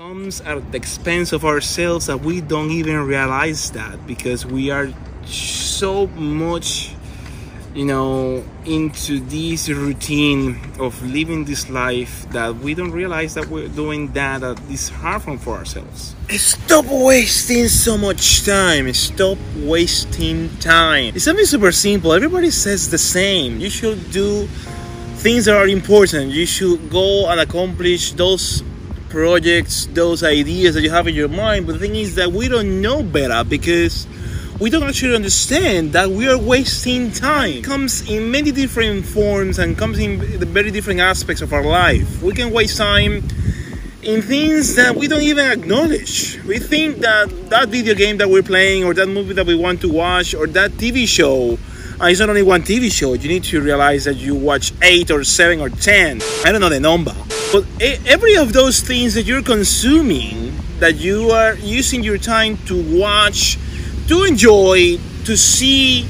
comes at the expense of ourselves that we don't even realize that because we are so much you know into this routine of living this life that we don't realize that we're doing that that is harmful for ourselves. Stop wasting so much time. Stop wasting time. It's something super simple. Everybody says the same. You should do things that are important. You should go and accomplish those projects those ideas that you have in your mind but the thing is that we don't know better because we don't actually understand that we are wasting time. It comes in many different forms and comes in the very different aspects of our life. We can waste time in things that we don't even acknowledge. We think that that video game that we're playing, or that movie that we want to watch, or that TV show, uh, it's not only one TV show. You need to realize that you watch eight or seven or ten. I don't know the number. But every of those things that you're consuming, that you are using your time to watch, to enjoy, to see,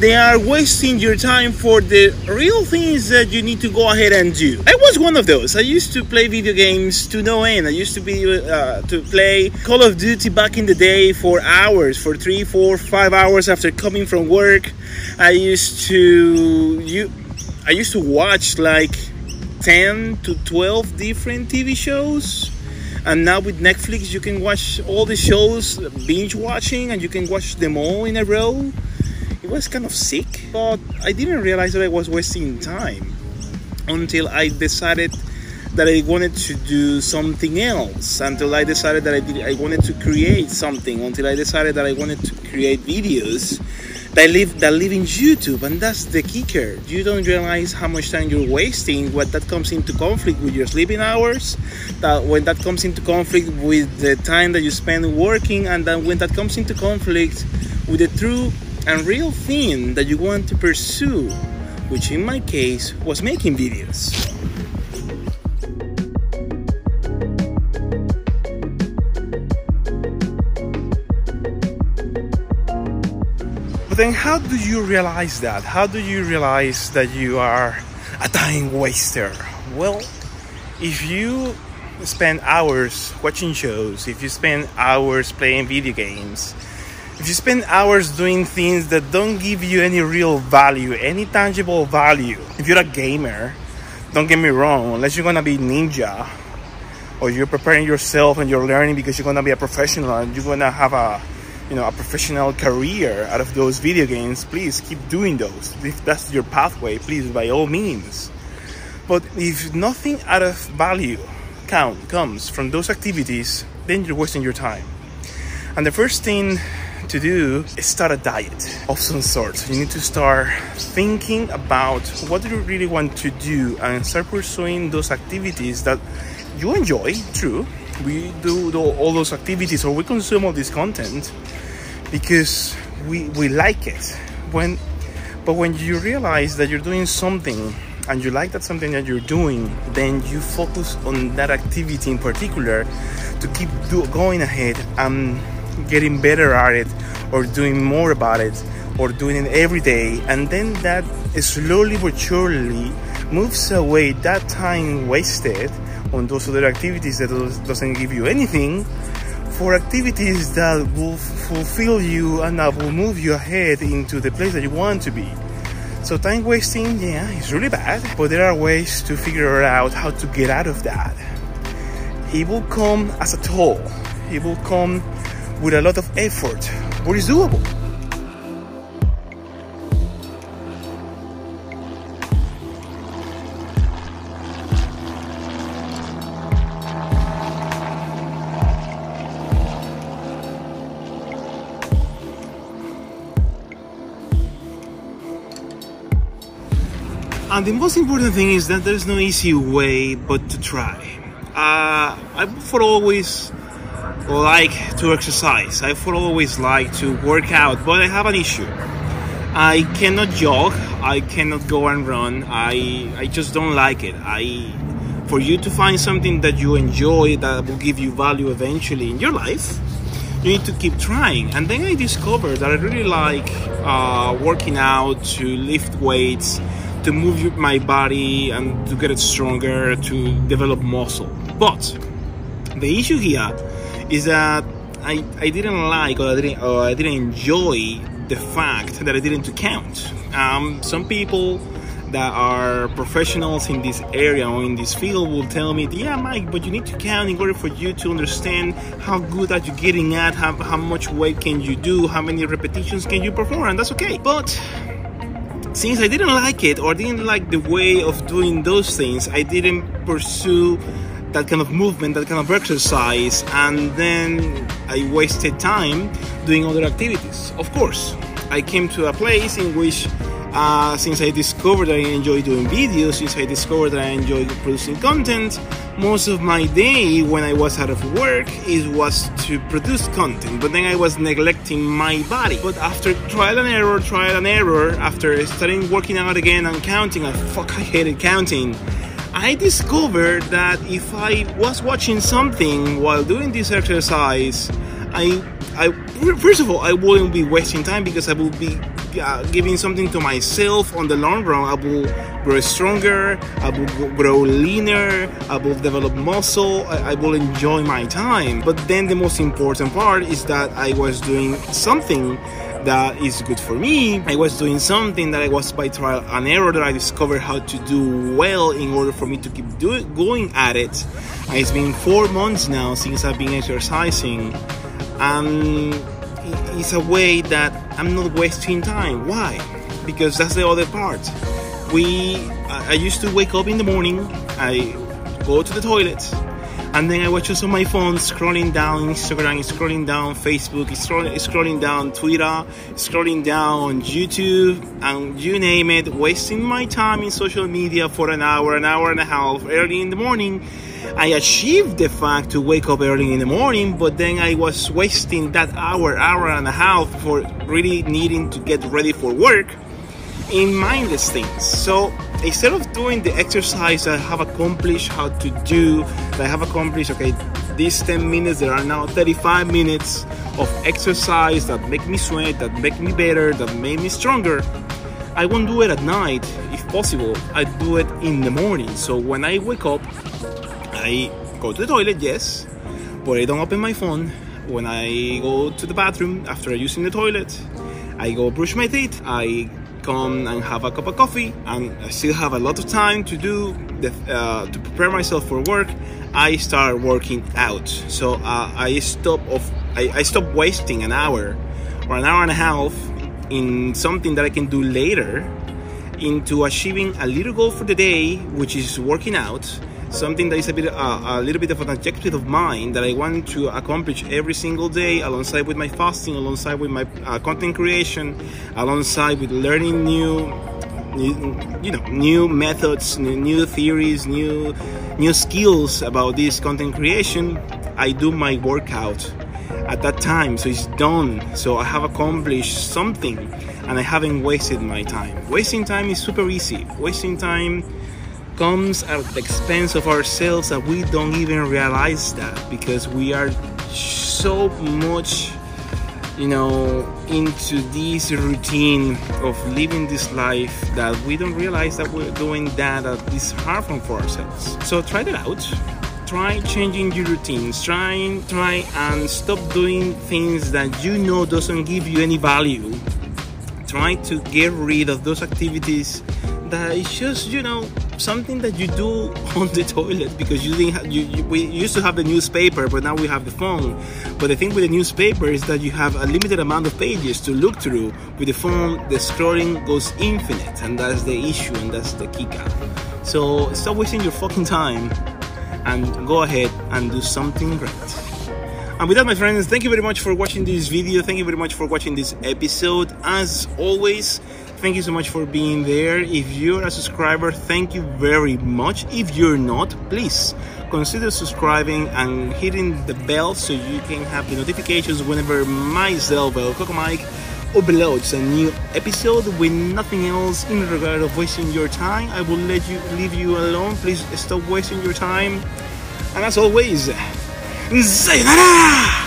they are wasting your time for the real things that you need to go ahead and do. I was one of those. I used to play video games to no end. I used to be uh, to play Call of Duty back in the day for hours, for three, four, five hours after coming from work. I used to you, I used to watch like ten to twelve different TV shows. And now with Netflix you can watch all the shows binge watching and you can watch them all in a row. It was kind of sick but I didn't realize that I was wasting time until I decided that I wanted to do something else until I decided that I did I wanted to create something until I decided that I wanted to create videos that live that live in YouTube, and that's the kicker. You don't realize how much time you're wasting when that comes into conflict with your sleeping hours. That when that comes into conflict with the time that you spend working, and then when that comes into conflict with the true and real thing that you want to pursue, which in my case was making videos. Then, how do you realize that? How do you realize that you are a time waster? Well, if you spend hours watching shows, if you spend hours playing video games, if you spend hours doing things that don't give you any real value, any tangible value, if you're a gamer, don't get me wrong, unless you're gonna be ninja or you're preparing yourself and you're learning because you're gonna be a professional and you're gonna have a you know a professional career out of those video games please keep doing those. If that's your pathway please by all means. But if nothing out of value count comes from those activities then you're wasting your time. And the first thing to do is start a diet of some sort. You need to start thinking about what do you really want to do and start pursuing those activities that you enjoy true. We do all those activities or we consume all this content because we we like it. When but when you realize that you're doing something and you like that something that you're doing then you focus on that activity in particular to keep do, going ahead and getting better at it or doing more about it or doing it every day and then that slowly but surely moves away that time wasted on those other activities that doesn't give you anything for activities that will fulfill you and that will move you ahead into the place that you want to be. So time wasting, yeah, it's really bad, but there are ways to figure out how to get out of that. It will come as a toll. It will come with a lot of effort, but it's doable. And the most important thing is that there's no easy way but to try. Uh, I would always like to exercise. I would always like to work out, but I have an issue. I cannot jog. I cannot go and run. I I just don't like it. I for you to find something that you enjoy that will give you value eventually in your life, you need to keep trying. And then I discovered that I really like uh, working out to lift weights to move my body and to get it stronger, to develop muscle. But The issue here is that I, I didn't like or I didn't, or I didn't enjoy the fact that I didn't count. Um, some people that are professionals in this area or in this field will tell me, yeah, Mike, but you need to count in order for you to understand how good are you're getting at, how, how much weight can you do, how many repetitions can you perform, and that's okay. But since I didn't like it or didn't like the way of doing those things, I didn't pursue that kind of movement, that kind of exercise, and then I wasted time doing other activities. Of course, I came to a place in which uh, since I discovered I enjoy doing videos, since I discovered that I enjoy producing content, most of my day when I was out of work is was to produce content. But then I was neglecting my body. But after trial and error, trial and error, after starting working out again and counting, I fuck I hated counting. I discovered that if I was watching something while doing this exercise, I, I first of all, I wouldn't be wasting time because I would be uh, giving something to myself on the long run. I will grow stronger, I will grow leaner, I will develop muscle, I, I will enjoy my time. But then the most important part is that I was doing something that is good for me. I was doing something that I was by trial and error that I discovered how to do well in order for me to keep doing going at it. And it's been four months now since I've been exercising, and it's a way that I'm not wasting time. Why? Because that's the other part. We, I used to wake up in the morning, I go to the toilet, and then I watch just on my phone, scrolling down Instagram, scrolling down Facebook, scrolling, scrolling down Twitter, scrolling down YouTube, and you name it, wasting my time in social media for an hour, an hour and a half, early in the morning. I achieved the fact to wake up early in the morning, but then I was wasting that hour, hour and a half for really needing to get ready for work in mindless things. So instead of doing the exercise I have accomplished how to do, I have accomplished, okay, these 10 minutes, there are now 35 minutes of exercise that make me sweat, that make me better, that make me stronger. I won't do it at night if possible. I do it in the morning. So when I wake up, I go to the toilet, yes, but I don't open my phone. When I go to the bathroom after using the toilet, I go brush my teeth. I come and have a cup of coffee, and I still have a lot of time to do the, uh, to prepare myself for work. I start working out, so uh, I stop of I, I stop wasting an hour or an hour and a half in something that I can do later into achieving a little goal for the day, which is working out something that is a bit uh, a little bit of an objective of mine that I want to accomplish every single day alongside with my fasting alongside with my uh, content creation alongside with learning new, new you know new methods new theories new new skills about this content creation I do my workout at that time so it's done. So I have accomplished something and I haven't wasted my time. Wasting time is super easy. Wasting time comes at the expense of ourselves that we don't even realize that because we are so much you know into this routine of living this life that we don't realize that we're doing that that is harmful for ourselves. So try that out. Try changing your routines. Try try and stop doing things that you know doesn't give you any value. Try to get rid of those activities that is just you know something that you do on the toilet because you didn't have, you, you, we used to have the newspaper but now we have the phone. But the thing with the newspaper is that you have a limited amount of pages to look through with the phone the scrolling goes infinite and that's the issue and that's the kicker so stop wasting your fucking time and go ahead and do something great. And with that my friends thank you very much for watching this video. Thank you very much for watching this episode. As always thank you so much for being there. If you're a subscriber thank you very much. If you're not please consider subscribing and hitting the bell so you can have the notifications whenever myself well Coco Mike uploads a new episode with nothing else in regard of wasting your time. I will let you leave you alone. Please stop wasting your time. And as always sayonara